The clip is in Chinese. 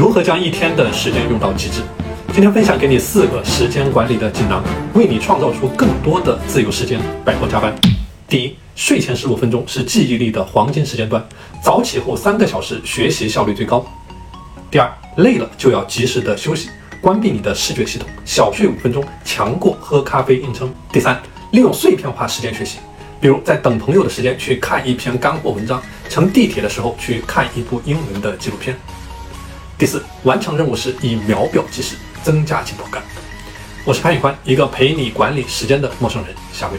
如何将一天的时间用到极致？今天分享给你四个时间管理的锦囊，为你创造出更多的自由时间，摆脱加班。第一，睡前十五分钟是记忆力的黄金时间段，早起后三个小时学习效率最高。第二，累了就要及时的休息，关闭你的视觉系统，小睡五分钟强过喝咖啡硬撑。第三，利用碎片化时间学习，比如在等朋友的时间去看一篇干货文章，乘地铁的时候去看一部英文的纪录片。第四，完成任务时以秒表计时，增加紧迫感。我是潘宇宽，一个陪你管理时间的陌生人，下回聊。